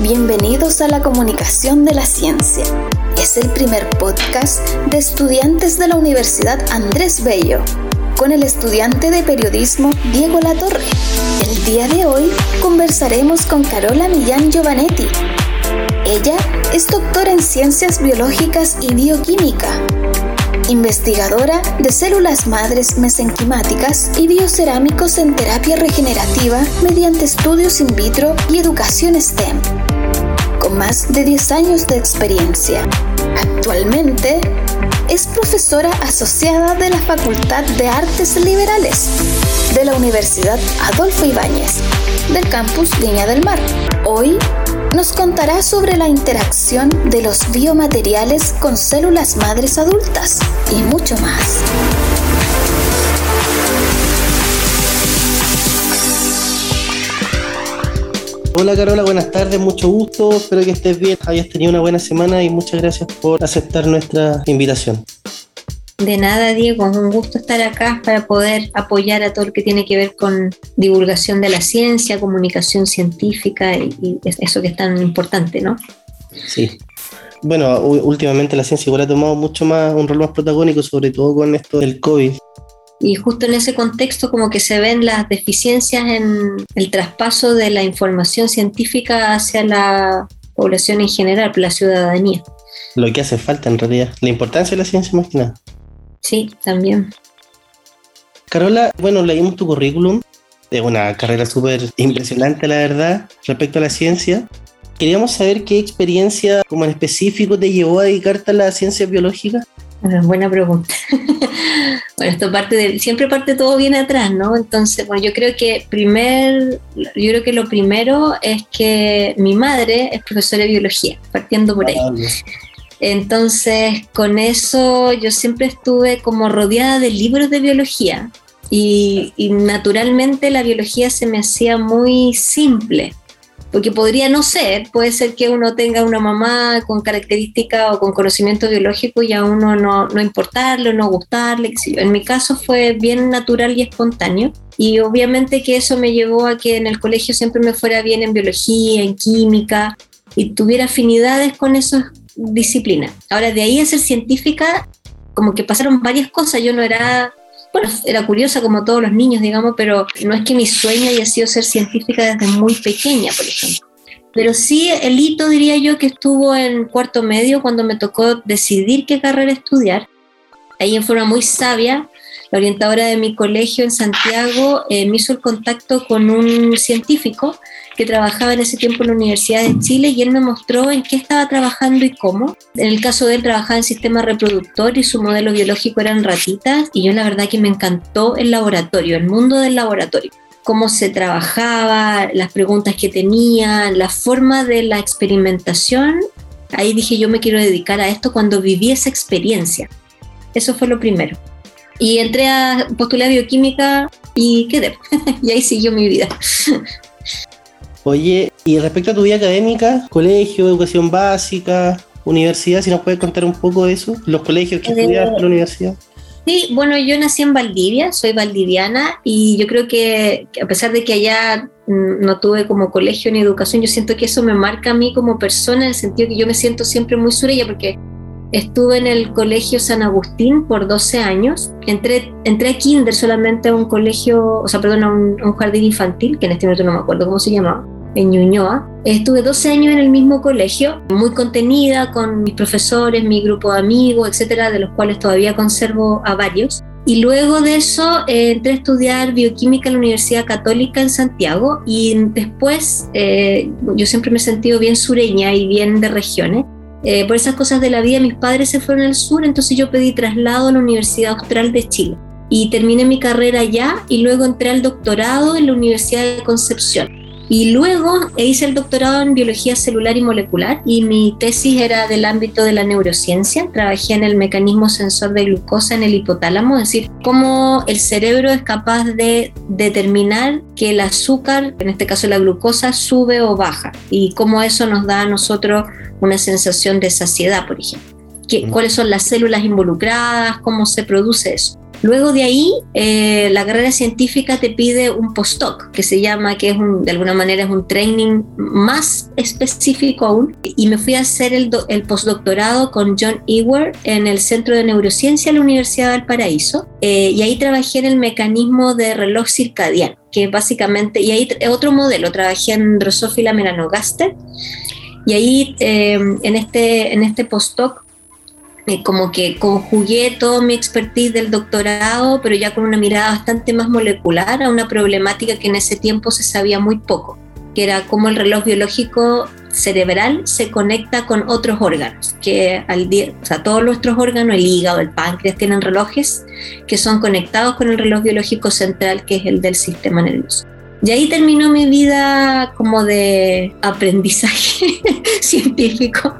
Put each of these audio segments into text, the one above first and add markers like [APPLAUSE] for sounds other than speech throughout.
bienvenidos a la comunicación de la ciencia. Es el primer podcast de estudiantes de la Universidad Andrés Bello, con el estudiante de periodismo Diego Latorre. El día de hoy conversaremos con Carola Millán Giovanetti. Ella es doctora en ciencias biológicas y bioquímica investigadora de células madres mesenquimáticas y biocerámicos en terapia regenerativa mediante estudios in vitro y educación STEM, con más de 10 años de experiencia. Actualmente es profesora asociada de la Facultad de Artes Liberales de la Universidad Adolfo Ibáñez del campus Viña del Mar. Hoy nos contará sobre la interacción de los biomateriales con células madres adultas y mucho más. Hola Carola, buenas tardes, mucho gusto, espero que estés bien, hayas tenido una buena semana y muchas gracias por aceptar nuestra invitación. De nada, Diego, es un gusto estar acá para poder apoyar a todo lo que tiene que ver con divulgación de la ciencia, comunicación científica y, eso que es tan importante, ¿no? Sí. Bueno, últimamente la ciencia igual ha tomado mucho más, un rol más protagónico, sobre todo con esto del COVID. Y justo en ese contexto como que se ven las deficiencias en el traspaso de la información científica hacia la población en general, la ciudadanía. Lo que hace falta en realidad, la importancia de la ciencia más que nada. Sí, también. Carola, bueno, leímos tu currículum, es una carrera súper impresionante, la verdad, respecto a la ciencia. Queríamos saber qué experiencia como en específico te llevó a dedicarte a la ciencia biológica. Buena pregunta. [LAUGHS] bueno, esto parte de, siempre parte todo bien atrás, ¿no? Entonces, bueno, yo creo que primer, yo creo que lo primero es que mi madre es profesora de biología, partiendo por ahí. Ah, entonces, con eso yo siempre estuve como rodeada de libros de biología y, naturalmente la biología se me hacía muy simple, porque podría no ser, puede ser que uno tenga una mamá con características o con conocimiento biológico y a uno no, no importarle, no gustarle. En mi caso fue bien natural y espontáneo. Y obviamente que eso me llevó a que en el colegio siempre me fuera bien en biología, en química, y tuviera afinidades con esos disciplina. Ahora, de ahí a ser científica, como que pasaron varias cosas. Yo no era, bueno, era curiosa como todos los niños, digamos, pero no es que mi sueño haya sido ser científica desde muy pequeña, por ejemplo. Pero sí, el hito diría yo que estuvo en cuarto medio cuando me tocó decidir qué carrera estudiar. Ahí en forma muy sabia, la orientadora de mi colegio en Santiago eh, me hizo el contacto con un científico que trabajaba en ese tiempo en la Universidad de Chile y él me mostró en qué estaba trabajando y cómo. En el caso de él trabajaba en sistema reproductor y su modelo biológico eran ratitas y yo la verdad que me encantó el laboratorio, el mundo del laboratorio cómo se trabajaba, las preguntas que tenía, la forma de la experimentación. Ahí dije, yo me quiero dedicar a esto cuando viví esa experiencia. Eso fue lo primero. Y entré a postular bioquímica y quedé. [LAUGHS] y ahí siguió mi vida. [LAUGHS] Oye, y respecto a tu vida académica, colegio, educación básica, universidad, si nos puedes contar un poco de eso, los colegios que estudiaste en la universidad. Sí, bueno, yo nací en Valdivia, soy valdiviana y yo creo que a pesar de que allá mm, no tuve como colegio ni educación, yo siento que eso me marca a mí como persona en el sentido que yo me siento siempre muy sureña porque estuve en el colegio San Agustín por 12 años, entré, entré a kinder solamente a un colegio, o sea, perdón, a un, a un jardín infantil, que en este momento no me acuerdo cómo se llamaba en Ñuñoa. Estuve 12 años en el mismo colegio, muy contenida con mis profesores, mi grupo de amigos, etcétera, de los cuales todavía conservo a varios. Y luego de eso eh, entré a estudiar bioquímica en la Universidad Católica en Santiago y después eh, yo siempre me he sentido bien sureña y bien de regiones. Eh, por esas cosas de la vida mis padres se fueron al sur, entonces yo pedí traslado a la Universidad Austral de Chile y terminé mi carrera allá y luego entré al doctorado en la Universidad de Concepción Y luego hice el doctorado en biología celular y molecular y mi tesis era del ámbito de la neurociencia. Trabajé en el mecanismo sensor de glucosa en el hipotálamo, es decir, cómo el cerebro es capaz de determinar que el azúcar, en este caso la glucosa, sube o baja y cómo eso nos da a nosotros una sensación de saciedad, por ejemplo. Mm. ¿Cuáles son las células involucradas? ¿Cómo se produce eso? Luego de ahí, eh, la carrera científica te pide un postdoc, que se llama, que es de alguna manera es un training más específico aún, y me fui a hacer el, el postdoctorado con John Ewer en el Centro de Neurociencia de la Universidad del Paraíso, eh, y ahí trabajé en el mecanismo de reloj circadiano, que básicamente, y ahí otro modelo, trabajé en Drosophila melanogaster, y ahí eh, en, este, en este postdoc eh, como que conjugué toda mi expertise del doctorado, pero ya con una mirada bastante más molecular a una problemática que en ese tiempo se sabía muy poco, que era cómo el reloj biológico cerebral se conecta con otros órganos, que al día, o sea, todos nuestros órganos, el hígado, el páncreas, tienen relojes que son conectados con el reloj biológico central, que es el del sistema nervioso. Y ahí terminó mi vida como de aprendizaje [LAUGHS] científico,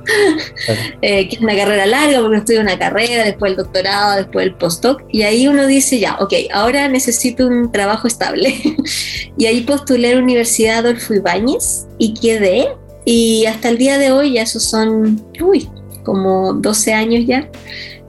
eh, que es una carrera larga porque estudié una carrera, después el doctorado, después el postdoc, y ahí uno dice ya, ok, ahora necesito un trabajo estable. [LAUGHS] y ahí postulé a la Universidad Adolfo Ibáñez y quedé, y hasta el día de hoy ya esos son, uy, como 12 años ya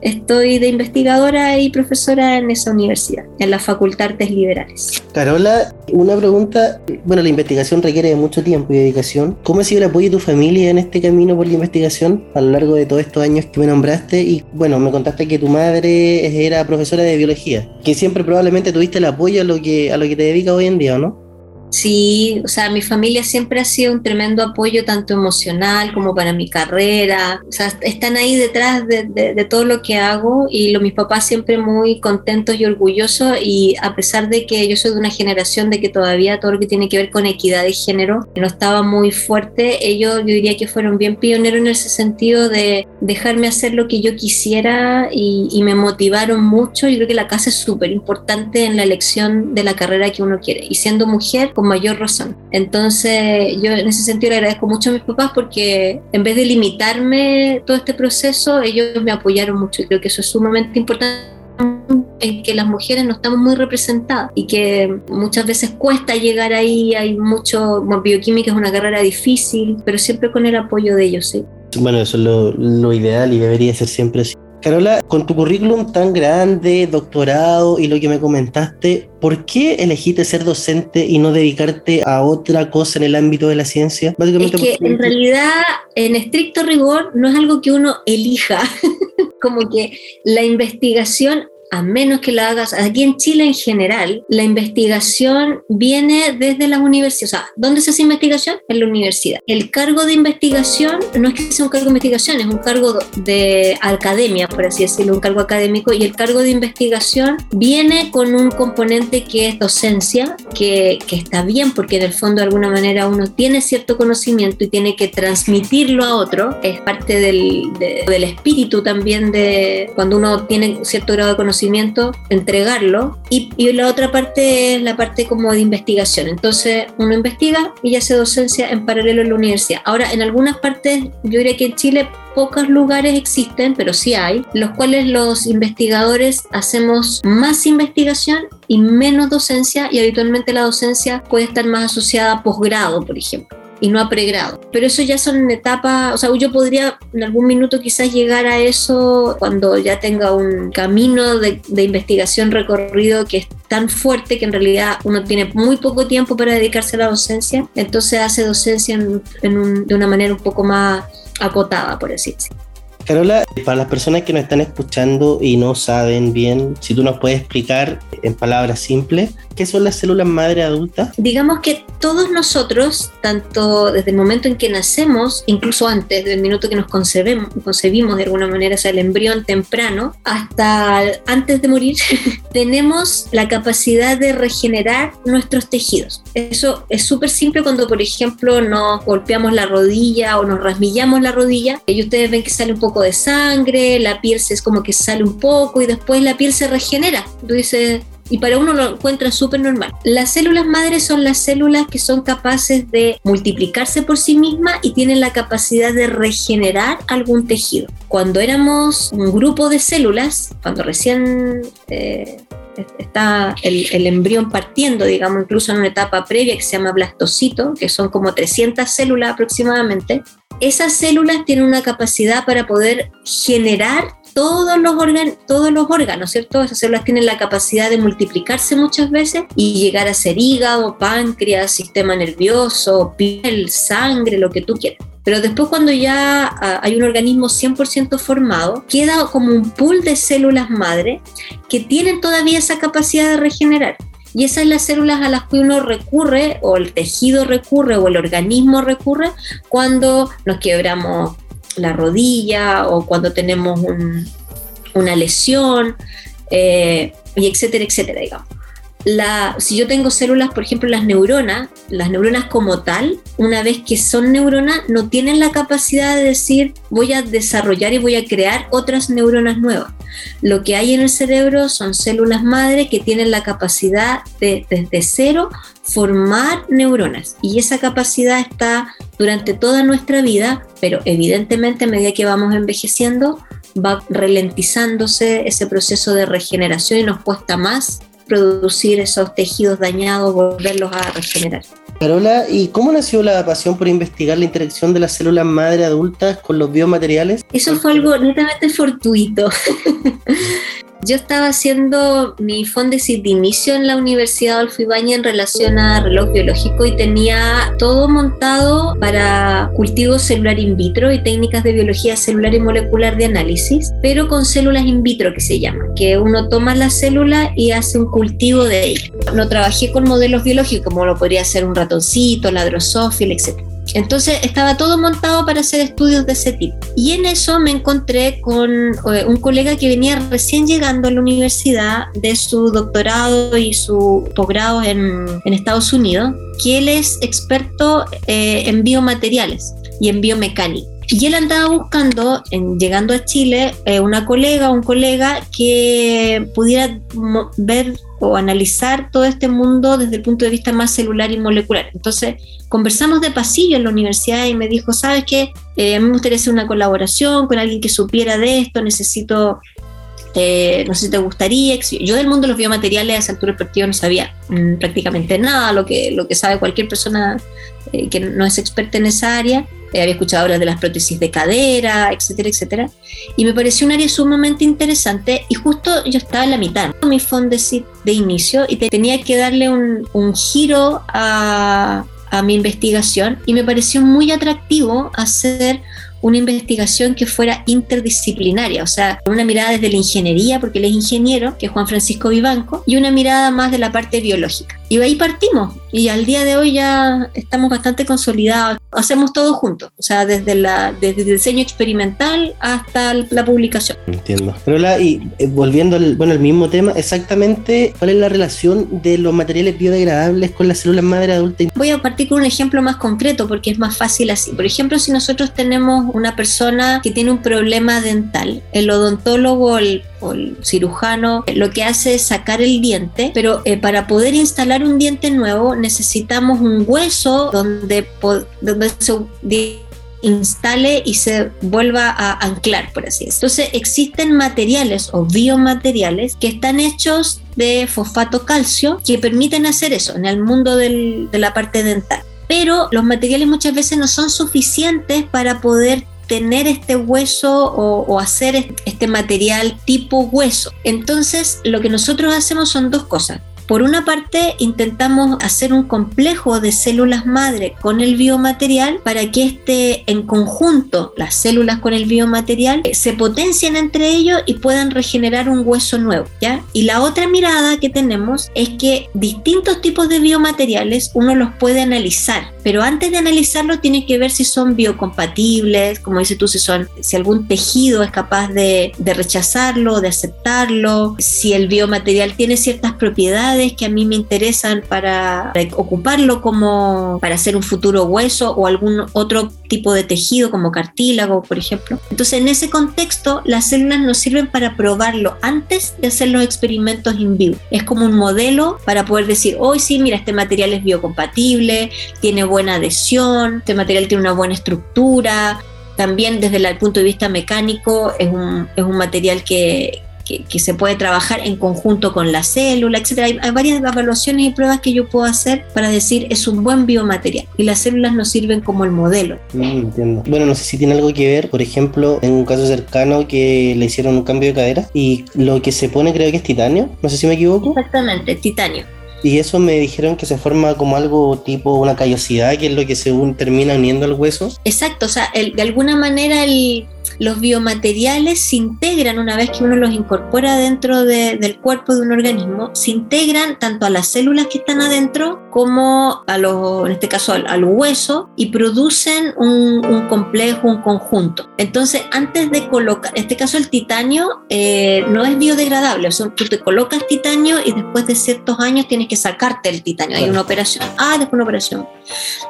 estoy de investigadora y profesora en esa universidad, en la Facultad de Artes Liberales. Carola, una pregunta. Bueno, la investigación requiere de mucho tiempo y dedicación. ¿Cómo ha sido el apoyo de tu familia en este camino por la investigación a lo largo de todos estos años que me nombraste? Y bueno, me contaste que tu madre era profesora de biología, que siempre probablemente tuviste el apoyo a lo que, a lo que te dedicas hoy en día, ¿no? Sí, o sea, mi familia siempre ha sido un tremendo apoyo, tanto emocional como para mi carrera. O sea, están ahí detrás de, todo lo que hago y lo, mis papás siempre muy contentos y orgullosos. Y a pesar de que yo soy de una generación de que todavía todo lo que tiene que ver con equidad de género no estaba muy fuerte, ellos yo diría que fueron bien pioneros en ese sentido de dejarme hacer lo que yo quisiera y, y me motivaron mucho. Yo creo que la casa es súper importante en la elección de la carrera que uno quiere. Y siendo mujer, con mayor razón. Entonces, yo en ese sentido le agradezco mucho a mis papás porque en vez de limitarme todo este proceso, ellos me apoyaron mucho y creo que eso es sumamente importante en que las mujeres no estamos muy representadas y que muchas veces cuesta llegar ahí, hay mucho, bioquímica es una carrera difícil, pero siempre con el apoyo de ellos, sí. Bueno, eso es lo, lo ideal y debería ser siempre así. Carola, con tu currículum tan grande, doctorado y lo que me comentaste, ¿por qué elegiste ser docente y no dedicarte a otra cosa en el ámbito de la ciencia? Básicamente es que en realidad, en estricto rigor, no es algo que uno elija. [LAUGHS] Como que la investigación a menos que la hagas, aquí en Chile en general, la investigación viene desde las universidades. O sea, ¿dónde se hace investigación? En la universidad. El cargo de investigación no es que sea un cargo de investigación, es un cargo de academia, por así decirlo, un cargo académico, y el cargo de investigación viene con un componente que es docencia, que, está bien, porque en el fondo de alguna manera uno tiene cierto conocimiento y tiene que transmitirlo a otro, es parte del, del espíritu también de cuando uno tiene cierto grado de conocimiento entregarlo y, y, la otra parte es la parte como de investigación. Entonces uno investiga y hace docencia en paralelo en la universidad. Ahora, en algunas partes, yo diría que en Chile pocos lugares existen, pero sí hay, los cuales los investigadores hacemos más investigación y menos docencia y habitualmente la docencia puede estar más asociada a posgrado, por ejemplo y no a pregrado. Pero eso ya son etapas, o sea, yo podría en algún minuto quizás llegar a eso cuando ya tenga un camino de, investigación recorrido que es tan fuerte que en realidad uno tiene muy poco tiempo para dedicarse a la docencia, entonces hace docencia de una manera un poco más acotada, por así decirlo. Carola, para las personas que nos están escuchando y no saben bien, si tú nos puedes explicar en palabras simples, ¿qué son las células madre adultas? Digamos que todos nosotros, tanto desde el momento en que nacemos, incluso antes del minuto que nos concebimos, concebimos de alguna manera, o sea, el embrión temprano, hasta antes de morir, [LAUGHS] tenemos la capacidad de regenerar nuestros tejidos. Eso es súper simple cuando, por ejemplo, nos golpeamos la rodilla o nos rasmillamos la rodilla y ustedes ven que sale un poco de sangre, la piel se es como que sale un poco y después la piel se regenera. Tú dices, y para uno lo encuentra súper normal. Las células madres son las células que son capaces de multiplicarse por sí mismas y tienen la capacidad de regenerar algún tejido. Cuando éramos un grupo de células, cuando recién eh, está el, el, embrión partiendo, digamos, incluso en una etapa previa que se llama blastocito, que son como 300 células aproximadamente, esas células tienen una capacidad para poder generar todos los, todos los órganos, ¿cierto? Esas células tienen la capacidad de multiplicarse muchas veces y llegar a ser hígado, páncreas, sistema nervioso, piel, sangre, lo que tú quieras. Pero después cuando ya ah, hay un organismo 100% formado, queda como un pool de células madre que tienen todavía esa capacidad de regenerar. Y esas las células a las que uno recurre, o el tejido recurre, o el organismo recurre, cuando nos quebramos la rodilla o cuando tenemos una lesión, eh, y etcétera, etcétera, digamos. Si yo tengo células, por ejemplo, las neuronas, las neuronas como tal, una vez que son neuronas, no tienen la capacidad de decir voy a desarrollar y voy a crear otras neuronas nuevas. Lo que hay en el cerebro son células madre que tienen la capacidad de desde cero formar neuronas y esa capacidad está durante toda nuestra vida, pero evidentemente a medida que vamos envejeciendo va ralentizándose ese proceso de regeneración y nos cuesta más producir esos tejidos dañados, volverlos a regenerar. Carola, ¿y cómo nació la pasión por investigar la interacción de las células madre adultas con los biomateriales? Eso fue algo netamente fortuito. [LAUGHS] Yo estaba haciendo mi fondesit de inicio en la Universidad Adolfo Ibañez en relación a reloj biológico y tenía todo montado para cultivo celular in vitro y técnicas de biología celular y molecular de análisis, pero con células in vitro que se llama, que uno toma la célula y hace un cultivo de ella. No trabajé con modelos biológicos como lo podría ser un ratoncito, la drosófila, etc. Entonces estaba todo montado para hacer estudios de ese tipo. Y en eso me encontré con eh, un colega que venía recién llegando a la universidad de su doctorado y su posgrado en, Estados Unidos, que él es experto eh, en biomateriales y en biomecánica. Y él andaba buscando, en, llegando a Chile, eh, una colega, un colega que pudiera ver o analizar todo este mundo desde el punto de vista más celular y molecular. Entonces, conversamos de pasillo en la universidad y me dijo, ¿sabes qué? Eh, a mí me gustaría hacer una colaboración con alguien que supiera de esto, necesito, eh, no sé si te gustaría. Yo del mundo de los biomateriales a esa altura del partido no sabía mm, prácticamente nada, lo que, lo que sabe cualquier persona eh, que no es experta en esa área. Había escuchado hablar de las prótesis de cadera, etcétera, etcétera. Y me pareció un área sumamente interesante y justo yo estaba en la mitad de mi fondesit de inicio y tenía que darle un, un giro a, a mi investigación y me pareció muy atractivo hacer una investigación que fuera interdisciplinaria, o sea, una mirada desde la ingeniería, porque él es ingeniero, que es Juan Francisco Vivanco, y una mirada más de la parte biológica. Y ahí partimos, y al día de hoy ya estamos bastante consolidados, hacemos todo juntos, o sea, desde, la, desde el diseño experimental hasta la publicación. Entiendo. Pero la, y eh, volviendo al, bueno, al mismo tema, exactamente, ¿cuál es la relación de los materiales biodegradables con las células madre adulta? Voy a partir con un ejemplo más concreto, porque es más fácil así. Por ejemplo, si nosotros tenemos una persona que tiene un problema dental, el odontólogo o el, cirujano lo que hace es sacar el diente, pero eh, para poder instalar un diente nuevo necesitamos un hueso donde, donde se instale y se vuelva a anclar, por así decirlo. Entonces existen materiales o biomateriales que están hechos de fosfato calcio que permiten hacer eso en el mundo de la parte dental pero los materiales muchas veces no son suficientes para poder tener este hueso o, hacer este material tipo hueso. Entonces, lo que nosotros hacemos son dos cosas. Por una parte, intentamos hacer un complejo de células madre con el biomaterial para que este en conjunto, las células con el biomaterial, se potencien entre ellos y puedan regenerar un hueso nuevo, ¿ya? Y la otra mirada que tenemos es que distintos tipos de biomateriales uno los puede analizar, pero antes de analizarlo tiene que ver si son biocompatibles, como dices tú, si son si algún tejido es capaz de, de rechazarlo, de aceptarlo, si el biomaterial tiene ciertas propiedades propiedades que a mí me interesan para ocuparlo como para hacer un futuro hueso o algún otro tipo de tejido como cartílago, por ejemplo. Entonces, en ese contexto, las células nos sirven para probarlo antes de hacer los experimentos in vivo. Es como un modelo para poder decir, hoy sí, mira, este material es biocompatible, tiene buena adhesión, este material tiene una buena estructura, también desde el punto de vista mecánico es un, es un material que, que, se puede trabajar en conjunto con la célula, etc. Hay, varias evaluaciones y pruebas que yo puedo hacer para decir es un buen biomaterial y las células nos sirven como el modelo. Mm, entiendo. Bueno, no sé si tiene algo que ver, por ejemplo, en un caso cercano que le hicieron un cambio de cadera y lo que se pone creo que es titanio, no sé si me equivoco. Exactamente, titanio. Y eso me dijeron que se forma como algo tipo una callosidad, que es lo que según termina uniendo el hueso. Exacto, o sea, de alguna manera el, los biomateriales se integran una vez que uno los incorpora dentro del cuerpo de un organismo, se integran tanto a las células que están adentro como a los, en este caso al, hueso y producen un, complejo, un conjunto. Entonces, antes de colocar, en este caso el titanio eh, no es biodegradable, o sea, tú te colocas titanio y después de ciertos años tienes que sacarte el titanio, hay una operación, ah, después una operación.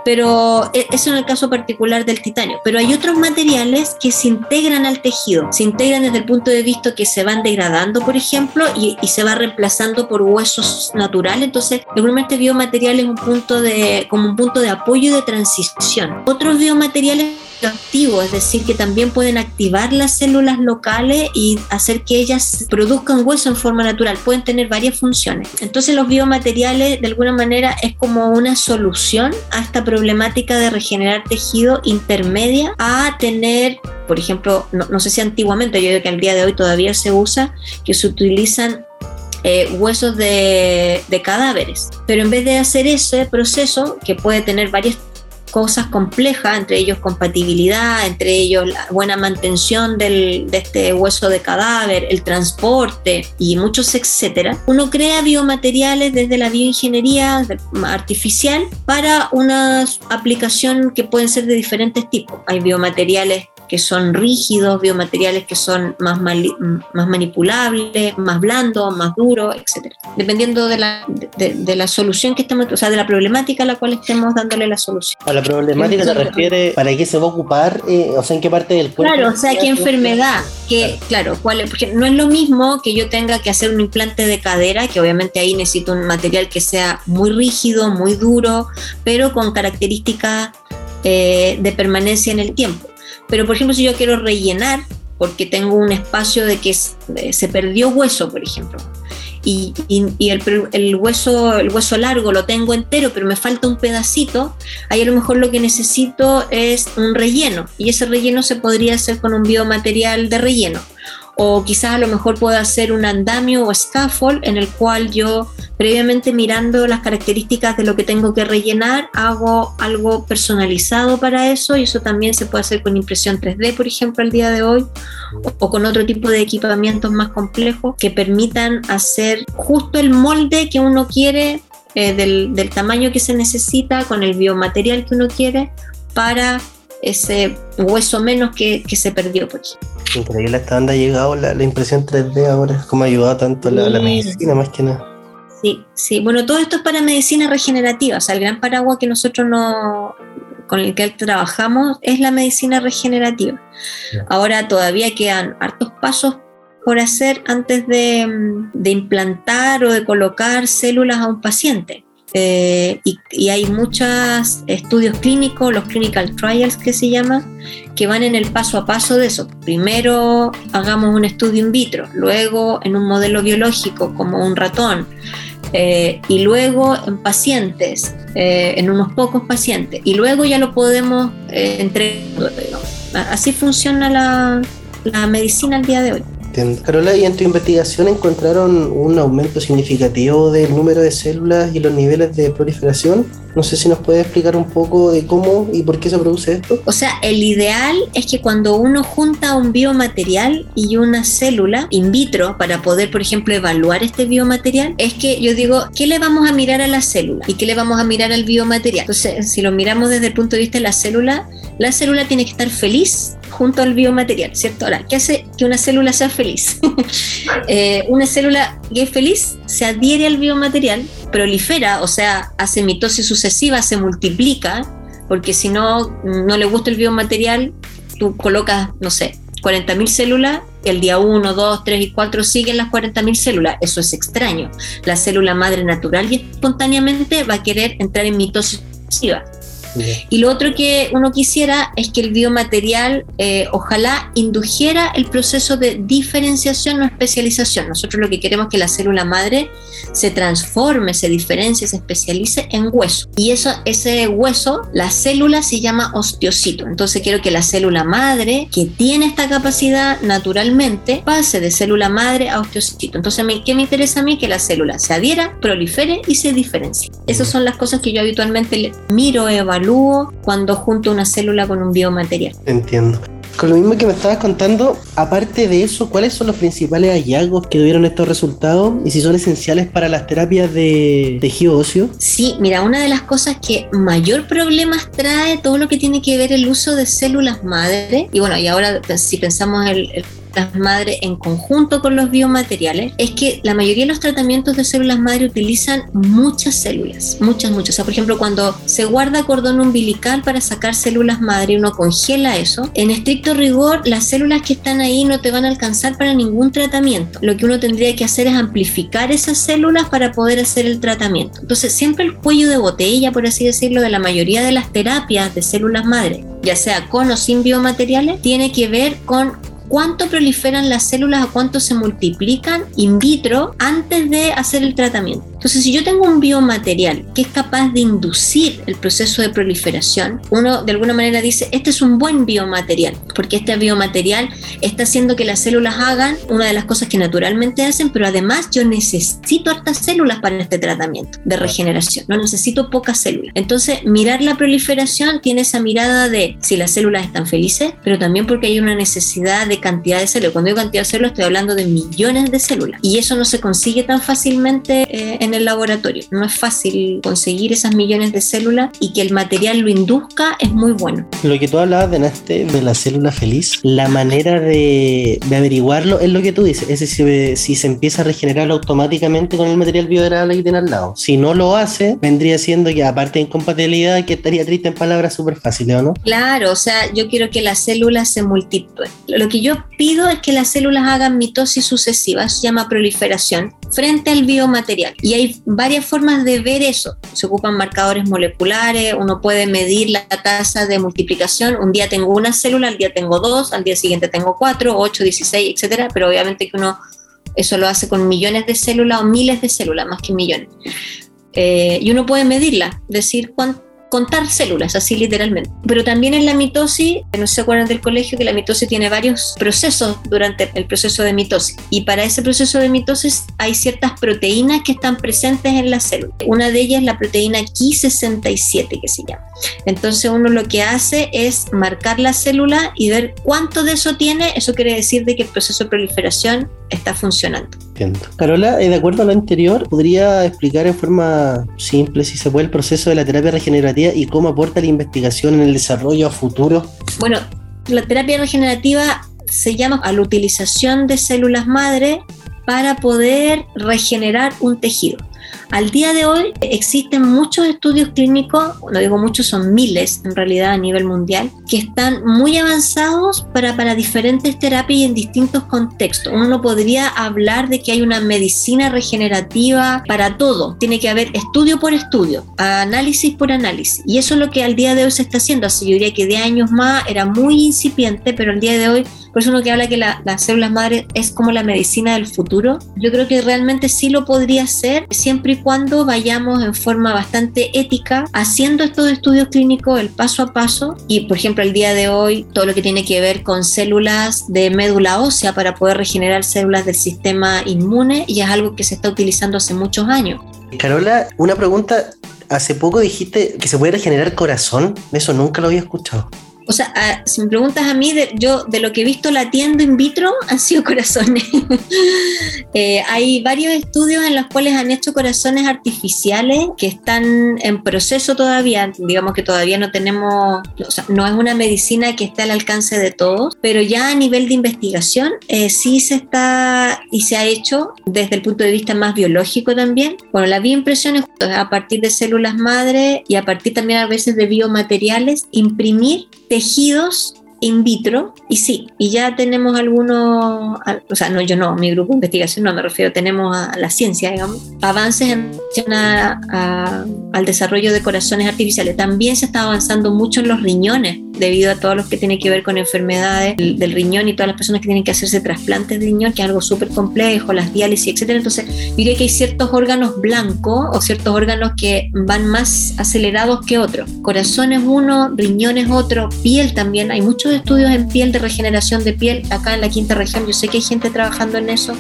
Pero e, eso en el caso particular del titanio, pero hay otros materiales que se integran al tejido, se integran desde el punto de vista que se van degradando, por ejemplo, y, se va reemplazando por huesos naturales. Entonces, normalmente biomaterial es un punto de, como un punto de apoyo y de transición. Otros biomateriales activos, es decir, que también pueden activar las células locales y hacer que ellas produzcan hueso en forma natural. Pueden tener varias funciones. Entonces los biomateriales de alguna manera es como una solución a esta problemática de regenerar tejido intermedia a tener por ejemplo, no, sé si antiguamente, yo creo que al día de hoy todavía se usa, que se utilizan eh, huesos de, de, cadáveres. Pero en vez de hacer ese proceso, que puede tener varias cosas complejas, entre ellos compatibilidad, entre ellos buena mantención del, de este hueso de cadáver, el transporte y muchos etcétera, uno crea biomateriales desde la bioingeniería artificial para una aplicación que pueden ser de diferentes tipos. Hay biomateriales que son rígidos, biomateriales que son más, más manipulables, más blandos, más duros, etc. Dependiendo de la, de, la solución que estemos, o sea, de la problemática a la cual estemos dándole la solución. A la problemática se refiere para qué se va a ocupar, eh, o sea, en qué parte del cuerpo. Claro, o sea, qué enfermedad, que, claro, cuál, porque no es lo mismo que yo tenga que hacer un implante de cadera, que obviamente ahí necesito un material que sea muy rígido, muy duro, pero con características eh, de permanencia en el tiempo. Pero, por ejemplo, si yo quiero rellenar, porque tengo un espacio de que se perdió hueso, por ejemplo, y, el, hueso, el hueso largo lo tengo entero, pero me falta un pedacito, ahí a lo mejor lo que necesito es un relleno, y ese relleno se podría hacer con un biomaterial de relleno o quizás a lo mejor pueda hacer un andamio o scaffold en el cual yo previamente mirando las características de lo que tengo que rellenar hago algo personalizado para eso y eso también se puede hacer con impresión 3D por ejemplo el día de hoy o, con otro tipo de equipamientos más complejos que permitan hacer justo el molde que uno quiere eh, del, tamaño que se necesita con el biomaterial que uno quiere para ese hueso menos que, se perdió. Pues. Increíble hasta dónde ha llegado la, impresión 3D ahora, cómo ha ayudado tanto la, la, medicina más que nada. Sí, sí, bueno, todo esto es para medicina regenerativa, o sea, el gran paraguas que nosotros no, con el que trabajamos es la medicina regenerativa. Ahora todavía quedan hartos pasos por hacer antes de, de implantar o de colocar células a un paciente. Eh, y, hay muchos estudios clínicos, los clinical trials que se llaman, que van en el paso a paso de eso. Primero hagamos un estudio in vitro, luego en un modelo biológico como un ratón, eh, y luego en pacientes, eh, en unos pocos pacientes, y luego ya lo podemos entregar. Así funciona la, la medicina al día de hoy. Carola, y en tu investigación encontraron un aumento significativo del número de células y los niveles de proliferación. No sé si nos puedes explicar un poco de cómo y por qué se produce esto. O sea, el ideal es que cuando uno junta un biomaterial y una célula in vitro para poder, por ejemplo, evaluar este biomaterial, es que yo digo, ¿qué le vamos a mirar a la célula y qué le vamos a mirar al biomaterial? Entonces, si lo miramos desde el punto de vista de la célula, la célula tiene que estar feliz junto al biomaterial, ¿cierto? Ahora, ¿qué hace que una célula sea feliz? [LAUGHS] Eh, una célula que es feliz se adhiere al biomaterial, prolifera, o sea, hace mitosis sucesiva, se multiplica, porque si no, no le gusta el biomaterial, tú colocas, no sé, 40.000 células, el día 1, 2, 3 y 4 siguen las 40.000 células. Eso es extraño. La célula madre natural y espontáneamente va a querer entrar en mitosis sucesiva. Y lo otro que uno quisiera es que el biomaterial eh, ojalá indujera el proceso de diferenciación o especialización. Nosotros lo que queremos es que la célula madre se transforme, se diferencie, se especialice en hueso. Y eso, ese hueso, la célula se llama osteocito. Entonces quiero que la célula madre, que tiene esta capacidad naturalmente, pase de célula madre a osteocito. Entonces, ¿qué me interesa a mí? Que la célula se adhiera, prolifere y se diferencie. Esas son las cosas que yo habitualmente miro, evalúo cuando junto una célula con un biomaterial. Entiendo. Con lo mismo que me estabas contando, aparte de eso, ¿cuáles son los principales hallazgos que tuvieron estos resultados y si son esenciales para las terapias de tejido óseo? Sí, mira, una de las cosas que mayor problemas trae todo lo que tiene que ver el uso de células madre, y bueno, y ahora si pensamos el, el madre en conjunto con los biomateriales es que la mayoría de los tratamientos de células madre utilizan muchas células, muchas, muchas. O sea, por ejemplo, cuando se guarda cordón umbilical para sacar células madre y uno congela eso, en estricto rigor las células que están ahí no te van a alcanzar para ningún tratamiento. Lo que uno tendría que hacer es amplificar esas células para poder hacer el tratamiento. Entonces, siempre el cuello de botella, por así decirlo, de la mayoría de las terapias de células madre, ya sea con o sin biomateriales, tiene que ver con cuánto proliferan las células, a cuánto se multiplican in vitro antes de hacer el tratamiento. Entonces, si yo tengo un biomaterial que es capaz de inducir el proceso de proliferación, uno de alguna manera dice, este es un buen biomaterial, porque este biomaterial está haciendo que las células hagan una de las cosas que naturalmente hacen, pero además yo necesito hartas células para este tratamiento de regeneración, no necesito pocas células. Entonces, mirar la proliferación tiene esa mirada de si las células están felices, pero también porque hay una necesidad de cantidad de células. Cuando digo cantidad de células, estoy hablando de millones de células. Y eso no se consigue tan fácilmente eh, en el laboratorio. No es fácil conseguir esas millones de células y que el material lo induzca es muy bueno. Lo que tú hablabas de, de la célula feliz, la manera de, de averiguarlo es lo que tú dices. Es decir, si se empieza a regenerar automáticamente con el material biodegradable que tiene al lado. Si no lo hace, vendría siendo que aparte de incompatibilidad, que estaría triste en palabras súper fáciles, ¿o no? Claro, o sea, yo quiero que las células se multipliquen. Lo que yo pido es que las células hagan mitosis sucesiva, se llama proliferación, frente al biomaterial. Y hay varias formas de ver eso. Se ocupan marcadores moleculares, uno puede medir la tasa de multiplicación. Un día tengo una célula, al día tengo dos, al día siguiente tengo cuatro, ocho, dieciséis, etcétera. Pero obviamente que uno eso lo hace con millones de células o miles de células, más que millones. Eh, y uno puede medirla, decir cuánto contar células, así literalmente. Pero también en la mitosis, no se acuerdan del colegio que la mitosis tiene varios procesos durante el proceso de mitosis. Y para ese proceso de mitosis hay ciertas proteínas que están presentes en la célula. Una de ellas es la proteína Ki67 que se llama. Entonces uno lo que hace es marcar la célula y ver cuánto de eso tiene. Eso quiere decir de que el proceso de proliferación está funcionando. Entiendo. Carola, eh, de acuerdo a lo anterior, ¿podría explicar en forma simple, si se puede, el proceso de la terapia regenerativa y cómo aporta la investigación en el desarrollo a futuro? Bueno, la terapia regenerativa se llama a la utilización de células madre para poder regenerar un tejido. Al día de hoy existen muchos estudios clínicos, no digo muchos, son miles en realidad a nivel mundial, que están muy avanzados para, para diferentes terapias y en distintos contextos. Uno no podría hablar de que hay una medicina regenerativa para todo. Tiene que haber estudio por estudio, análisis por análisis. Y eso es lo que al día de hoy se está haciendo. Así yo diría que de años más era muy incipiente, pero al día de hoy, por eso uno que habla que las células madre es como la medicina del futuro, yo creo que realmente sí lo podría hacer siempre y cuando vayamos en forma bastante ética haciendo estos estudios clínicos el paso a paso y por ejemplo el día de hoy todo lo que tiene que ver con células de médula ósea para poder regenerar células del sistema inmune y es algo que se está utilizando hace muchos años. Carola, una pregunta. Hace poco dijiste que se puede regenerar corazón. Eso nunca lo había escuchado. O sea, si me preguntas a mí, de, yo de lo que he visto latiendo in vitro [LAUGHS] han sido corazones. [LAUGHS] Eh, hay varios estudios en los cuales han hecho corazones artificiales que están en proceso todavía. Digamos que todavía no tenemos, o sea, no es una medicina que esté al alcance de todos, pero ya a nivel de investigación eh, sí se está y se ha hecho desde el punto de vista más biológico también. Bueno, la bioimpresión es a partir de células madre y a partir también a veces de biomateriales, imprimir tejidos in vitro y sí, y ya tenemos algunos, o sea, no, yo no, mi grupo de investigación no me refiero, tenemos a la ciencia, digamos, avances en al desarrollo de corazones artificiales. También se está avanzando mucho en los riñones, debido a todo lo que tiene que ver con enfermedades del, riñón y todas las personas que tienen que hacerse trasplantes de riñón, que es algo súper complejo, las diálisis, etcétera. Entonces, diría que hay ciertos órganos blancos o ciertos órganos que van más acelerados que otros. Corazón es uno, riñón es otro, piel también. Hay muchos estudios en piel de regeneración de piel acá en la quinta región. Yo sé que hay gente trabajando en eso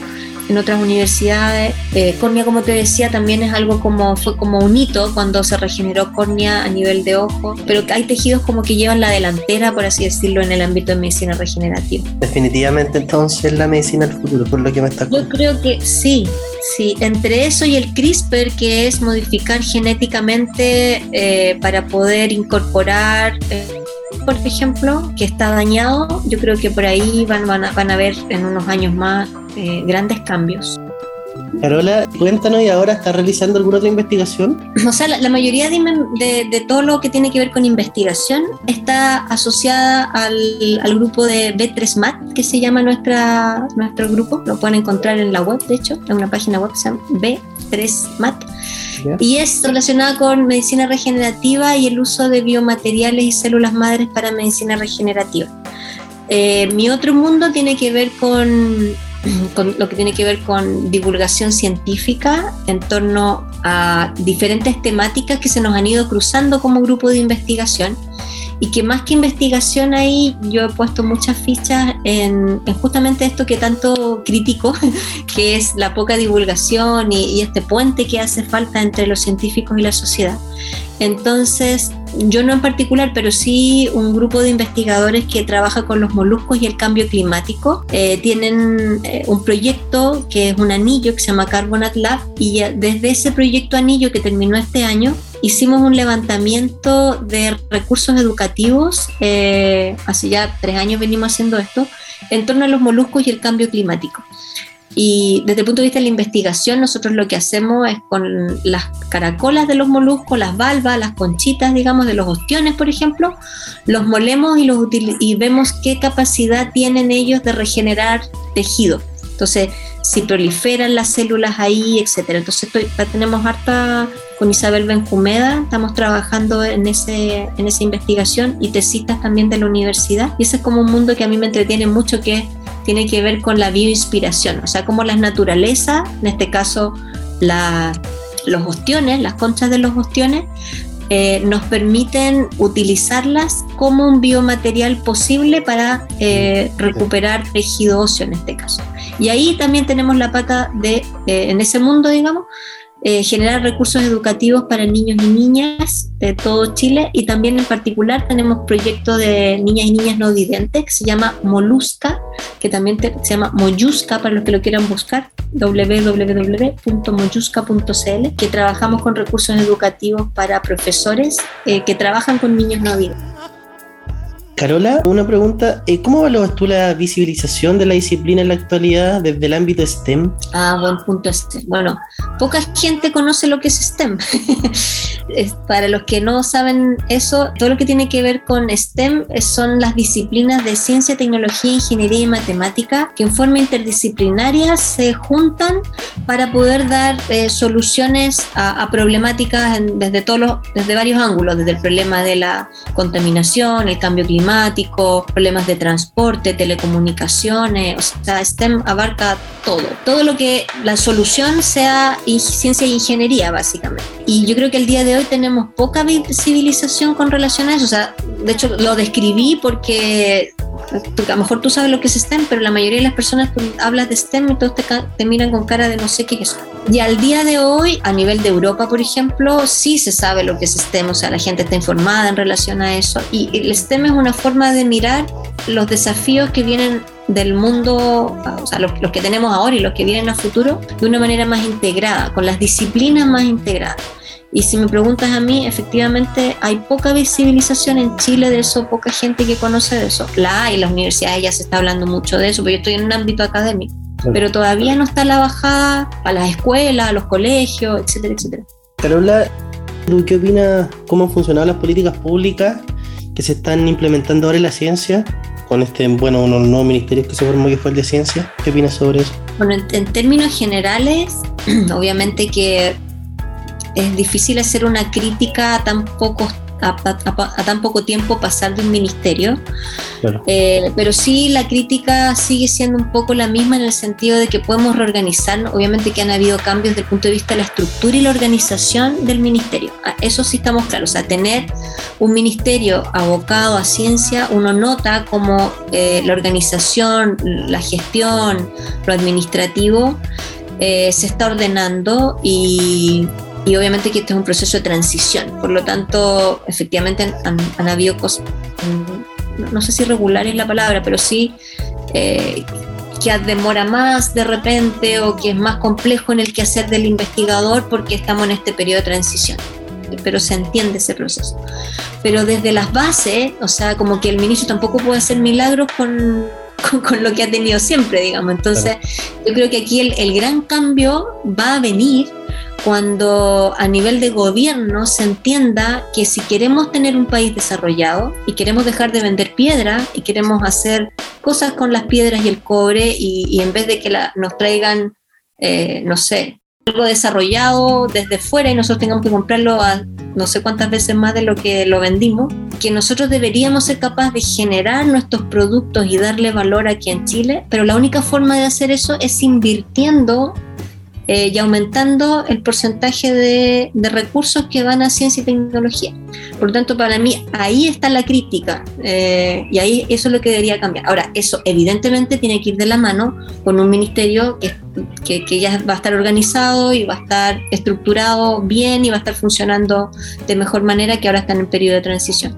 en otras universidades. Eh, córnea, como te decía, también es algo como, fue como un hito cuando se regeneró córnea a nivel de ojo, pero hay tejidos como que llevan la delantera, por así decirlo, en el ámbito de medicina regenerativa. Definitivamente entonces la medicina del futuro, por lo que me está Yo creo que sí, sí, entre eso y el CRISPR, que es modificar genéticamente eh, para poder incorporar... Eh, por ejemplo, que está dañado, yo creo que por ahí van, van, a, van a ver en unos años más eh, grandes cambios. Carola, cuéntanos, ¿y ahora está realizando alguna otra investigación? O sea, la, mayoría de, de, todo lo que tiene que ver con investigación está asociada al, al grupo de B3MAT, que se llama nuestra, nuestro grupo. Lo pueden encontrar en la web, de hecho, en una página web que se llama B3MAT. Y es relacionada con medicina regenerativa y el uso de biomateriales y células madres para medicina regenerativa. Eh, mi otro mundo tiene que ver con, [CLEARS THROAT] con, lo que tiene que ver con divulgación científica en torno a diferentes temáticas que se nos han ido cruzando como grupo de investigación y que más que investigación ahí yo he puesto muchas fichas en, justamente esto que tanto critico, [LAUGHS] que es la poca divulgación y, y, este puente que hace falta entre los científicos y la sociedad. Entonces, yo no en particular, pero sí un grupo de investigadores que trabaja con los moluscos y el cambio climático. Eh, tienen eh, un proyecto que es un anillo que se llama Carbonat Lab y desde ese proyecto anillo que terminó este año, hicimos un levantamiento de recursos educativos, eh, hace ya tres años venimos haciendo esto, en torno a los moluscos y el cambio climático. Y desde el punto de vista de la investigación, nosotros lo que hacemos es con las caracolas de los moluscos, las valvas, las conchitas, digamos, de los ostiones, por ejemplo, los molemos y, los y vemos qué capacidad tienen ellos de regenerar tejido. Entonces, si proliferan las células ahí, etcétera. Entonces, tenemos harta con Isabel Benjumeda, estamos trabajando en, ese, en esa investigación y tesistas también de la universidad. Y ese es como un mundo que a mí me entretiene mucho, que tiene que ver con la bioinspiración, o sea, como las naturalezas, en este caso los ostiones, las conchas de los ostiones, eh, nos permiten utilizarlas como un biomaterial posible para eh, recuperar tejido óseo en este caso. Y ahí también tenemos la pata de, eh, en ese mundo, digamos, eh, generar recursos educativos para niños y niñas de todo Chile y también en particular tenemos proyectos de niñas y niñas no videntes que se llama Molusca, que también se llama Moyusca para los que lo quieran buscar, www.moyusca.cl, que trabajamos con recursos educativos para profesores eh, que trabajan con niños no videntes. Carola, una pregunta. Eh, ¿Cómo evalúas tú la visibilización de la disciplina en la actualidad desde el ámbito STEM? Ah, buen punto este. Bueno, poca gente conoce lo que es STEM. [LAUGHS] Para los que no saben eso, todo lo que tiene que ver con STEM son las disciplinas de ciencia, tecnología, ingeniería y matemática que en forma interdisciplinaria se juntan para poder dar eh, soluciones a, problemáticas desde, todos los, desde varios ángulos, desde el problema de la contaminación, el cambio climático, problemas de transporte, telecomunicaciones, o sea, STEM abarca todo, todo lo que la solución sea ciencia e ingeniería básicamente. Y yo creo que el día de hoy tenemos poca visibilización con relación a eso, o sea, de hecho lo describí porque a lo mejor tú sabes lo que es STEM, pero la mayoría de las personas hablas de STEM y todos te, te miran con cara de no sé qué es eso. Y al día de hoy, a nivel de Europa, por ejemplo, sí se sabe lo que es STEM, o sea, la gente está informada en relación a eso. Y el STEM es una forma de mirar los desafíos que vienen del mundo, o sea, los, que tenemos ahora y los que vienen a futuro, de una manera más integrada, con las disciplinas más integradas. Y si me preguntas a mí, efectivamente hay poca visibilización en Chile de eso, poca gente que conoce de eso. La hay, las universidades ya se está hablando mucho de eso, pero yo estoy en un ámbito académico. Pero todavía no está la bajada a las escuelas, a los colegios, etcétera, etcétera. Carola, ¿tú qué opinas cómo han funcionado las políticas públicas que se están implementando ahora en la ciencia? Con este, bueno, uno de los nuevos ministerios que se formó que fue el de ciencia. ¿Qué opinas sobre eso? Bueno, en términos generales, [CLEARS THROAT] obviamente que es difícil hacer una crítica a tan poco, a, tan poco tiempo pasar de un ministerio, eh, pero sí la crítica sigue siendo un poco la misma en el sentido de que podemos reorganizar, obviamente que han habido cambios desde el punto de vista de la estructura y la organización del ministerio, ah, eso sí estamos claros, o sea, tener un ministerio abocado a ciencia, uno nota como eh, la organización, la gestión, lo administrativo, eh, se está ordenando y, y obviamente que este es un proceso de transición. Por lo tanto, efectivamente han, habido cosas, mm, no sé si regular es la palabra, pero sí eh, que demora más de repente o que es más complejo en el quehacer del investigador porque estamos en este periodo de transición. Pero se entiende ese proceso. Pero desde las bases, o sea, como que el ministro tampoco puede hacer milagros con, [LAUGHS] con, lo que ha tenido siempre, digamos. Entonces, yo creo que aquí el, el gran cambio va a venir cuando a nivel de gobierno se entienda que si queremos tener un país desarrollado y queremos dejar de vender piedra y queremos hacer cosas con las piedras y el cobre y, en vez de que nos traigan, eh, no sé, algo desarrollado desde fuera y nosotros tengamos que comprarlo a no sé cuántas veces más de lo que lo vendimos, que nosotros deberíamos ser capaces de generar nuestros productos y darle valor aquí en Chile, pero la única forma de hacer eso es invirtiendo eh, y aumentando el porcentaje de, recursos que van a ciencia y tecnología. Por lo tanto, para mí ahí está la crítica eh, y ahí eso es lo que debería cambiar. Ahora, eso evidentemente tiene que ir de la mano con un ministerio que, ya va a estar organizado y va a estar estructurado bien y va a estar funcionando de mejor manera que ahora están en periodo de transición.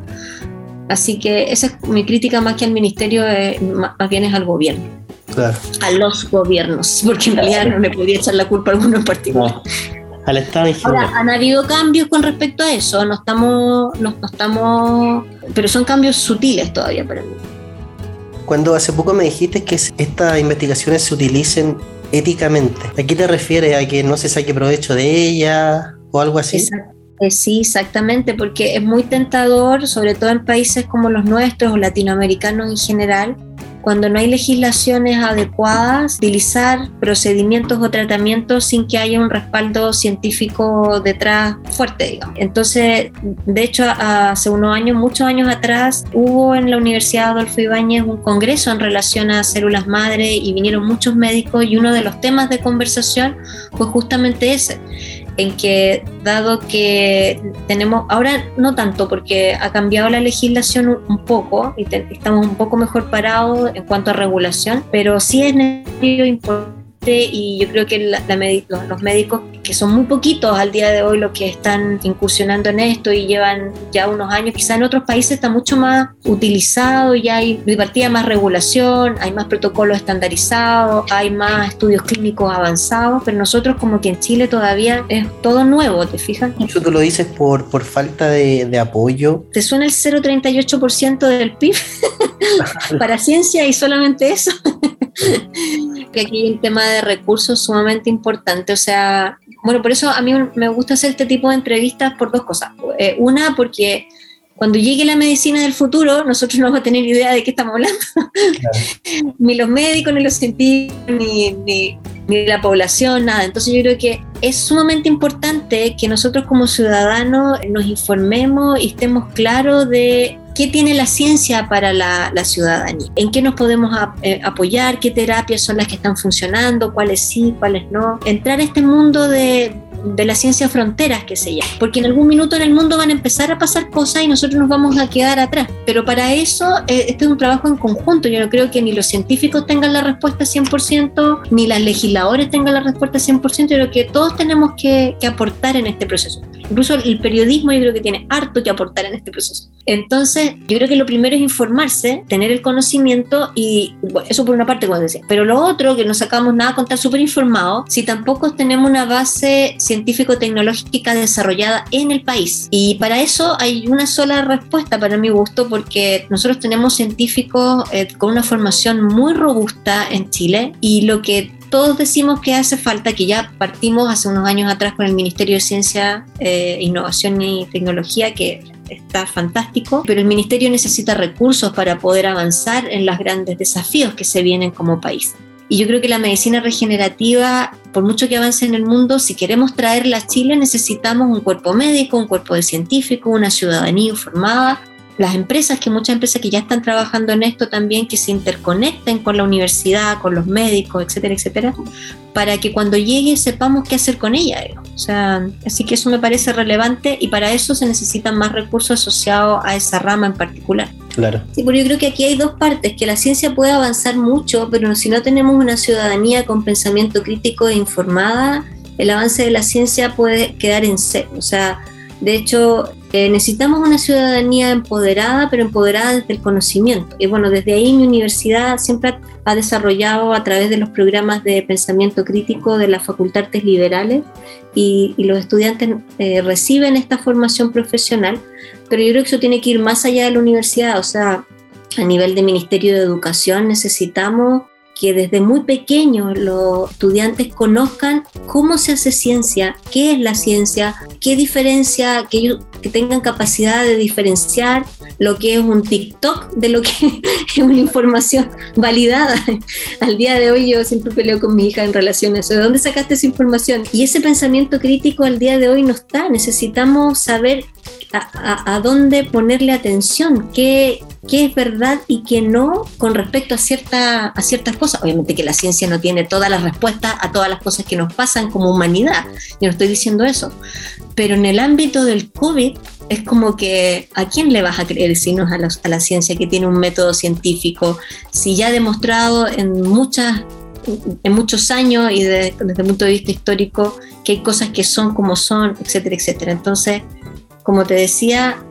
Así que esa es mi crítica más que al ministerio, eh, más bien es al gobierno a los gobiernos, porque en realidad no le podía echar la culpa a alguno en particular. al Estado Ahora, han habido cambios con respecto a eso, no estamos, no, estamos, pero son cambios sutiles todavía para mí. Cuando hace poco me dijiste que estas investigaciones se utilicen éticamente, ¿a qué te refieres? ¿A que no se saque provecho de ellas o algo así? Eh, sí, exactamente, porque es muy tentador, sobre todo en países como los nuestros o latinoamericanos en general, cuando no hay legislaciones adecuadas, utilizar procedimientos o tratamientos sin que haya un respaldo científico detrás fuerte, digamos. Entonces, de hecho, hace unos años, muchos años atrás, hubo en la Universidad Adolfo Ibáñez un congreso en relación a células madre y vinieron muchos médicos y uno de los temas de conversación fue justamente ese en que dado que tenemos, ahora no tanto porque ha cambiado la legislación un, poco y estamos un poco mejor parados en cuanto a regulación, pero sí es necesario y yo creo que la, los, médicos, que son muy poquitos al día de hoy los que están incursionando en esto y llevan ya unos años, quizá en otros países está mucho más utilizado, ya hay partida más regulación, hay más protocolos estandarizados, hay más estudios clínicos avanzados, pero nosotros como que en Chile todavía es todo nuevo, ¿te fijas? Eso tú lo dices por, por falta de, de apoyo. ¿Te suena el 0,38% del PIB [LAUGHS] para ciencia y solamente eso? [LAUGHS] que aquí hay un tema de recursos sumamente importante. O sea, bueno, por eso a mí me gusta hacer este tipo de entrevistas por dos cosas. Eh, una, porque cuando llegue la medicina del futuro, nosotros no vamos a tener idea de qué estamos hablando. [LAUGHS] ni los médicos, ni los científicos, ni, ni, ni, la población, nada. Entonces yo creo que es sumamente importante que nosotros como ciudadanos nos informemos y estemos claros de qué tiene la ciencia para la, ciudadanía, en qué nos podemos eh, apoyar, qué terapias son las que están funcionando, cuáles sí, cuáles no. Entrar a este mundo de, de la ciencia fronteras que se llama, porque en algún minuto en el mundo van a empezar a pasar cosas y nosotros nos vamos a quedar atrás. Pero para eso, eh, este es un trabajo en conjunto. Yo no creo que ni los científicos tengan la respuesta 100%, ni las legisladores tengan la respuesta 100%, yo creo que todos tenemos que, que aportar en este proceso. Incluso el periodismo yo creo que tiene harto que aportar en este proceso. Entonces, yo creo que lo primero es informarse, tener el conocimiento y eso por una parte, como decía. Pero lo otro, que no sacamos nada con estar súper informados, si tampoco tenemos una base científico-tecnológica desarrollada en el país. Y para eso hay una sola respuesta para mi gusto, porque nosotros tenemos científicos eh, con una formación muy robusta en Chile y lo que todos decimos que hace falta, que ya partimos hace unos años atrás con el Ministerio de Ciencia, eh, Innovación y Tecnología, que está fantástico, pero el Ministerio necesita recursos para poder avanzar en los grandes desafíos que se vienen como país. Y yo creo que la medicina regenerativa, por mucho que avance en el mundo, si queremos traerla a Chile, necesitamos un cuerpo médico, un cuerpo de científico, una ciudadanía informada las empresas, que muchas empresas que ya están trabajando en esto también, que se interconecten con la universidad, con los médicos, etcétera, etcétera, para que cuando llegue sepamos qué hacer con ella. O sea, así que eso me parece relevante y para eso se necesitan más recursos asociados a esa rama en particular. Claro. Sí, porque yo creo que aquí hay dos partes, que la ciencia puede avanzar mucho, pero si no tenemos una ciudadanía con pensamiento crítico e informada, el avance de la ciencia puede quedar en cero. O sea, de hecho, eh, necesitamos una ciudadanía empoderada, pero empoderada desde el conocimiento. Y bueno, desde ahí mi universidad siempre ha desarrollado a través de los programas de pensamiento crítico de la Facultad Artes Liberales y, los estudiantes eh, reciben esta formación profesional, pero yo creo que eso tiene que ir más allá de la universidad, o sea, a nivel de Ministerio de Educación necesitamos que desde muy pequeños los estudiantes conozcan cómo se hace ciencia, qué es la ciencia, qué diferencia, que ellos que tengan capacidad de diferenciar lo que es un TikTok de lo que [LAUGHS] es una información validada. [LAUGHS] Al día de hoy yo siempre peleo con mi hija en relación a eso. ¿De dónde sacaste esa información? Y ese pensamiento crítico al día de hoy no está. Necesitamos saber a, dónde ponerle atención, qué, qué es verdad y qué no con respecto a, cierta, a ciertas cosas. Obviamente que la ciencia no tiene todas las respuestas a todas las cosas que nos pasan como humanidad, yo no estoy diciendo eso, pero en el ámbito del COVID es como que ¿a quién le vas a creer si no es a la, a la ciencia que tiene un método científico? Si ya ha demostrado en muchas en muchos años y desde el punto de vista histórico que hay cosas que son como son, etcétera, etcétera. Entonces, como te decía,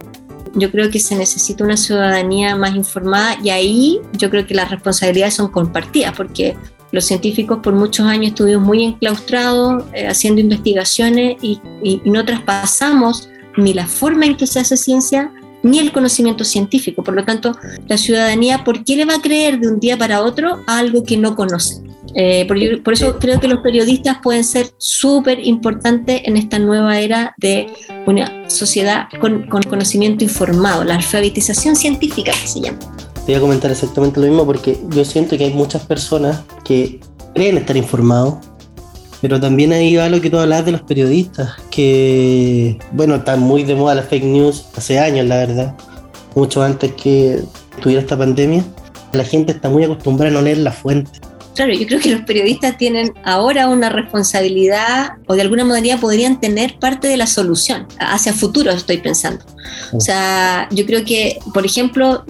yo creo que se necesita una ciudadanía más informada y ahí yo creo que las responsabilidades son compartidas porque los científicos por muchos años estuvimos muy enclaustrados eh, haciendo investigaciones y, no traspasamos ni la forma en que se hace ciencia ni el conocimiento científico. Por lo tanto, la ciudadanía, ¿por qué le va a creer de un día para otro a algo que no conoce? Eh, por, eso creo que los periodistas pueden ser súper importantes en esta nueva era de una sociedad con, conocimiento informado, la alfabetización científica que se llama. Te voy a comentar exactamente lo mismo porque yo siento que hay muchas personas que creen estar informados, pero también ahí va lo que tú hablabas de los periodistas, que, bueno, están muy de moda las fake news hace años, la verdad, mucho antes que tuviera esta pandemia. La gente está muy acostumbrada a no leer la fuente claro, yo creo que los periodistas tienen ahora una responsabilidad o de alguna manera podrían tener parte de la solución. Hacia futuro estoy pensando. O sea, yo creo que, por ejemplo,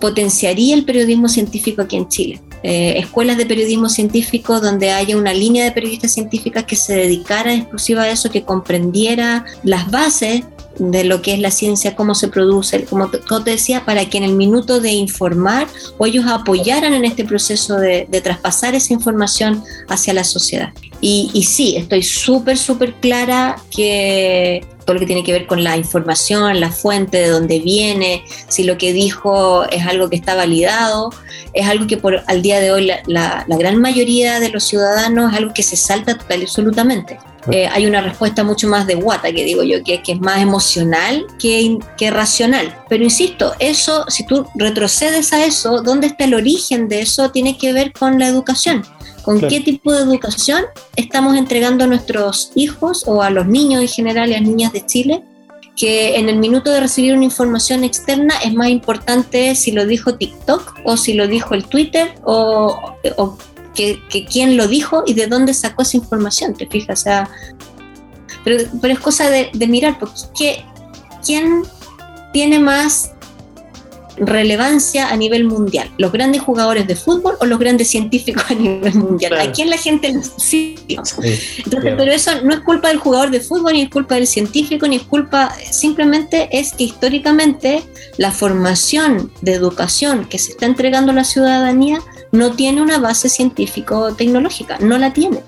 potenciaría el periodismo científico aquí en Chile. Eh, escuelas de periodismo científico donde haya una línea de periodistas científicas que se dedicara exclusiva a eso, que comprendiera las bases de lo que es la ciencia, cómo se produce, como te, decía, para que en el minuto de informar o ellos apoyaran en este proceso de, traspasar esa información hacia la sociedad. Y, y sí, estoy súper, súper clara que todo lo que tiene que ver con la información, la fuente, de dónde viene, si lo que dijo es algo que está validado, es algo que por al día de hoy la, la, la gran mayoría de los ciudadanos es algo que se salta total y absolutamente. Eh, hay una respuesta mucho más de guata, que digo yo, que, que es más emocional que, que, racional. Pero insisto, eso, si tú retrocedes a eso, ¿dónde está el origen de eso? Tiene que ver con la educación. ¿Con qué tipo de educación estamos entregando a nuestros hijos o a los niños en general y a las niñas de Chile? Que en el minuto de recibir una información externa es más importante si lo dijo TikTok o si lo dijo el Twitter o, o que, quién lo dijo y de dónde sacó esa información, ¿te fijas? O sea, pero, pero es cosa de, mirar, porque ¿quién tiene más relevancia a nivel mundial? ¿Los grandes jugadores de fútbol o los grandes científicos a nivel mundial? ¿A quién la gente sí, Pero eso no es culpa del jugador de fútbol, ni es culpa del científico, ni es culpa, simplemente es que históricamente la formación de educación que se está entregando a la ciudadanía no tiene una base científico-tecnológica, no la tiene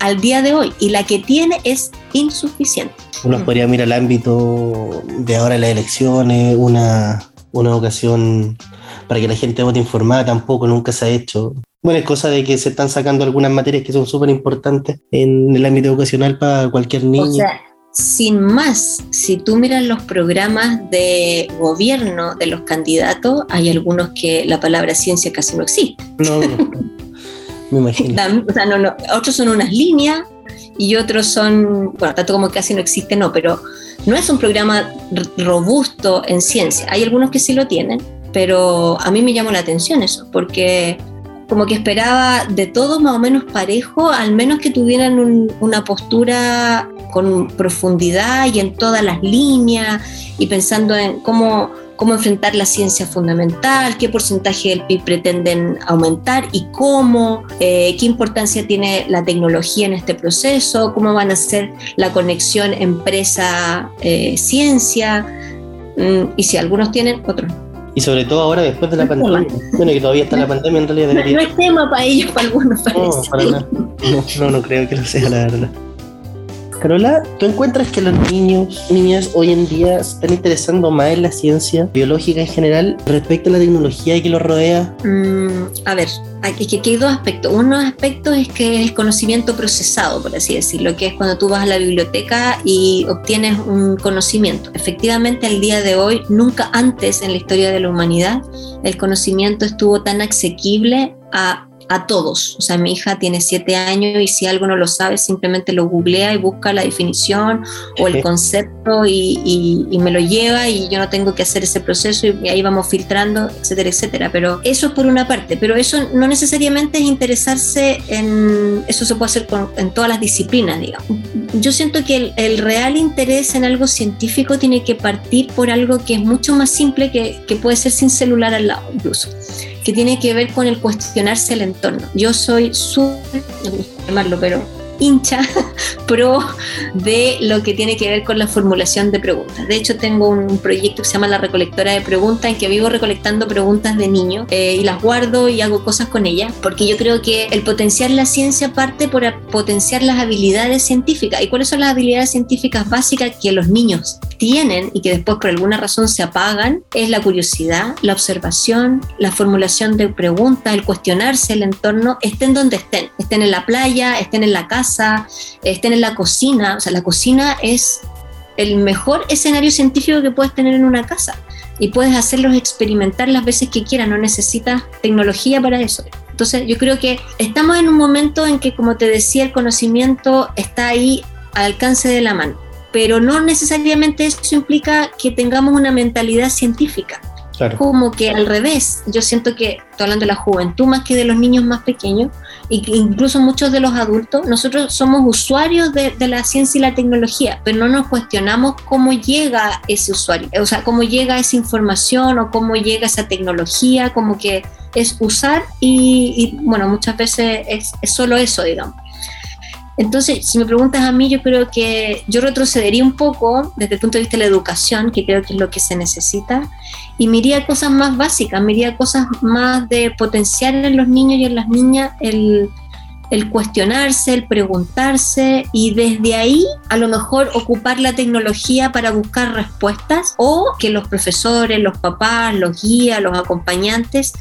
al día de hoy y la que tiene es insuficiente. Uno podría mirar el ámbito de ahora las elecciones, una una educación para que la gente vote informada tampoco nunca se ha hecho. Bueno, es cosa de que se están sacando algunas materias que son súper importantes en el ámbito educacional para cualquier niño. O sea, sin más, si tú miras los programas de gobierno de los candidatos, hay algunos que la palabra ciencia casi no existe. No, [LAUGHS] me imagino. o sea, no, no, otros son unas líneas y otros son, bueno, tanto como casi no existe, no, pero no es un programa robusto en ciencia. Hay algunos que sí lo tienen, pero a mí me llamó la atención eso, porque como que esperaba de todo más o menos parejo, al menos que tuvieran una postura con profundidad y en todas las líneas y pensando en cómo cómo enfrentar la ciencia fundamental, qué porcentaje del PIB pretenden aumentar y cómo, eh, qué importancia tiene la tecnología en este proceso, cómo van a ser la conexión empresa-ciencia, mm, y si algunos tienen, otros no. Y sobre todo ahora después de la pandemia. Bueno, que todavía está la pandemia en realidad. No, no es tema para ellos, para algunos parece. No, no, no creo que lo sea, la verdad. Carola, ¿tú encuentras que los niños, niñas hoy en día están interesando más en la ciencia biológica en general respecto a la tecnología que los rodea? Mm, a ver, aquí, aquí hay dos aspectos. Uno aspecto es que es el conocimiento procesado, por así decirlo, que es cuando tú vas a la biblioteca y obtienes un conocimiento. Efectivamente, al día de hoy, nunca antes en la historia de la humanidad, el conocimiento estuvo tan asequible a a todos. O sea, mi hija tiene siete años y si algo no lo sabe, simplemente lo googlea y busca la definición o el concepto y, me lo lleva y yo no tengo que hacer ese proceso y ahí vamos filtrando, etcétera, etcétera. Pero eso es por una parte, pero eso no necesariamente es interesarse en, eso se puede hacer en todas las disciplinas, digamos. Yo siento que el, el, real interés en algo científico tiene que partir por algo que es mucho más simple que, que puede ser sin celular al lado incluso que tiene que ver con el cuestionarse el entorno. Yo soy súper, no llamarlo, pero hincha [LAUGHS] pro de lo que tiene que ver con la formulación de preguntas. De hecho, tengo un proyecto que se llama La Recolectora de Preguntas, en que vivo recolectando preguntas de niños eh, y las guardo y hago cosas con ellas, porque yo creo que el potenciar la ciencia parte por potenciar las habilidades científicas. ¿Y cuáles son las habilidades científicas básicas que los niños tienen y que después por alguna razón se apagan? Es la curiosidad, la observación, la formulación de preguntas, el cuestionarse el entorno, estén donde estén, estén en la playa, estén en la casa, estén en la cocina. O sea, la cocina es el mejor escenario científico que puedes tener en una casa y puedes hacerlos experimentar las veces que quieras, no necesitas tecnología para eso. Entonces yo creo que estamos en un momento en que, como te decía, el conocimiento está ahí al alcance de la mano, pero no necesariamente eso implica que tengamos una mentalidad científica. Como que al revés, yo siento que, estoy hablando de la juventud más que de los niños más pequeños, e incluso muchos de los adultos, nosotros somos usuarios de, de, la ciencia y la tecnología, pero no nos cuestionamos cómo llega ese usuario, o sea, cómo llega esa información o cómo llega esa tecnología, como que es usar y, y bueno, muchas veces es, es solo eso, digamos. Entonces, si me preguntas a mí, yo creo que yo retrocedería un poco desde el punto de vista de la educación, que creo que es lo que se necesita, y miría cosas más básicas, miría cosas más de potenciar en los niños y en las niñas el, el cuestionarse, el preguntarse y desde ahí a lo mejor ocupar la tecnología para buscar respuestas o que los profesores, los papás, los guías, los acompañantes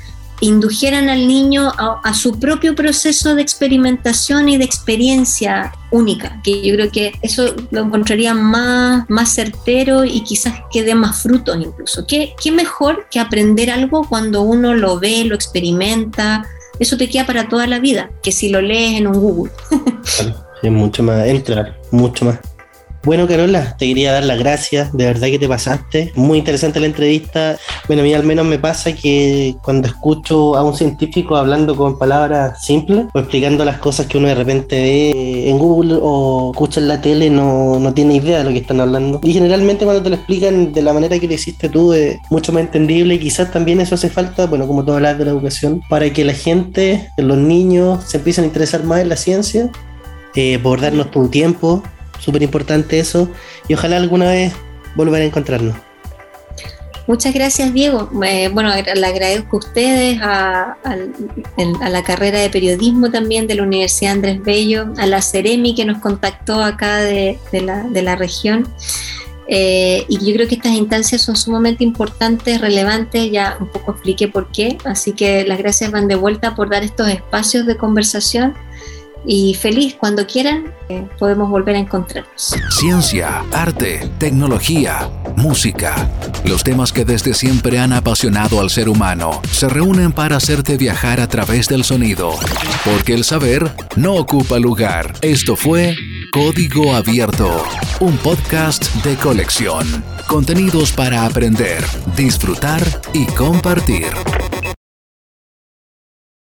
indujeran al niño a, su propio proceso de experimentación y de experiencia única, que yo creo que eso lo encontraría más, más certero y quizás que dé más frutos incluso. ¿Qué, ¿Qué mejor que aprender algo cuando uno lo ve, lo experimenta? Eso te queda para toda la vida, que si lo lees en un Google. [LAUGHS] es mucho más, entrar, mucho más. Bueno, Carola, te quería dar las gracias, de verdad que te pasaste. Muy interesante la entrevista. Bueno, a mí al menos me pasa que cuando escucho a un científico hablando con palabras simples o explicando las cosas que uno de repente ve en Google o escucha en la tele, no, no tiene idea de lo que están hablando. Y generalmente cuando te lo explican de la manera que lo hiciste tú, es mucho más entendible y quizás también eso hace falta, bueno, como tú hablas de la educación, para que la gente, los niños, se empiecen a interesar más en la ciencia, eh, por darnos tu tiempo súper importante eso y ojalá alguna vez volver a encontrarnos. Muchas gracias, Diego. Eh, bueno, le agradezco a ustedes, a, la carrera de periodismo también de la Universidad Andrés Bello, a la Ceremi que nos contactó acá de, la, región. Eh, y yo creo que estas instancias son sumamente importantes, relevantes, ya un poco expliqué por qué, así que las gracias van de vuelta por dar estos espacios de conversación y feliz cuando quieran eh, podemos volver a encontrarnos. Ciencia, arte, tecnología, música, los temas que desde siempre han apasionado al ser humano se reúnen para hacerte viajar a través del sonido, porque el saber no ocupa lugar. Esto fue Código Abierto, un podcast de colección, contenidos para aprender, disfrutar y compartir.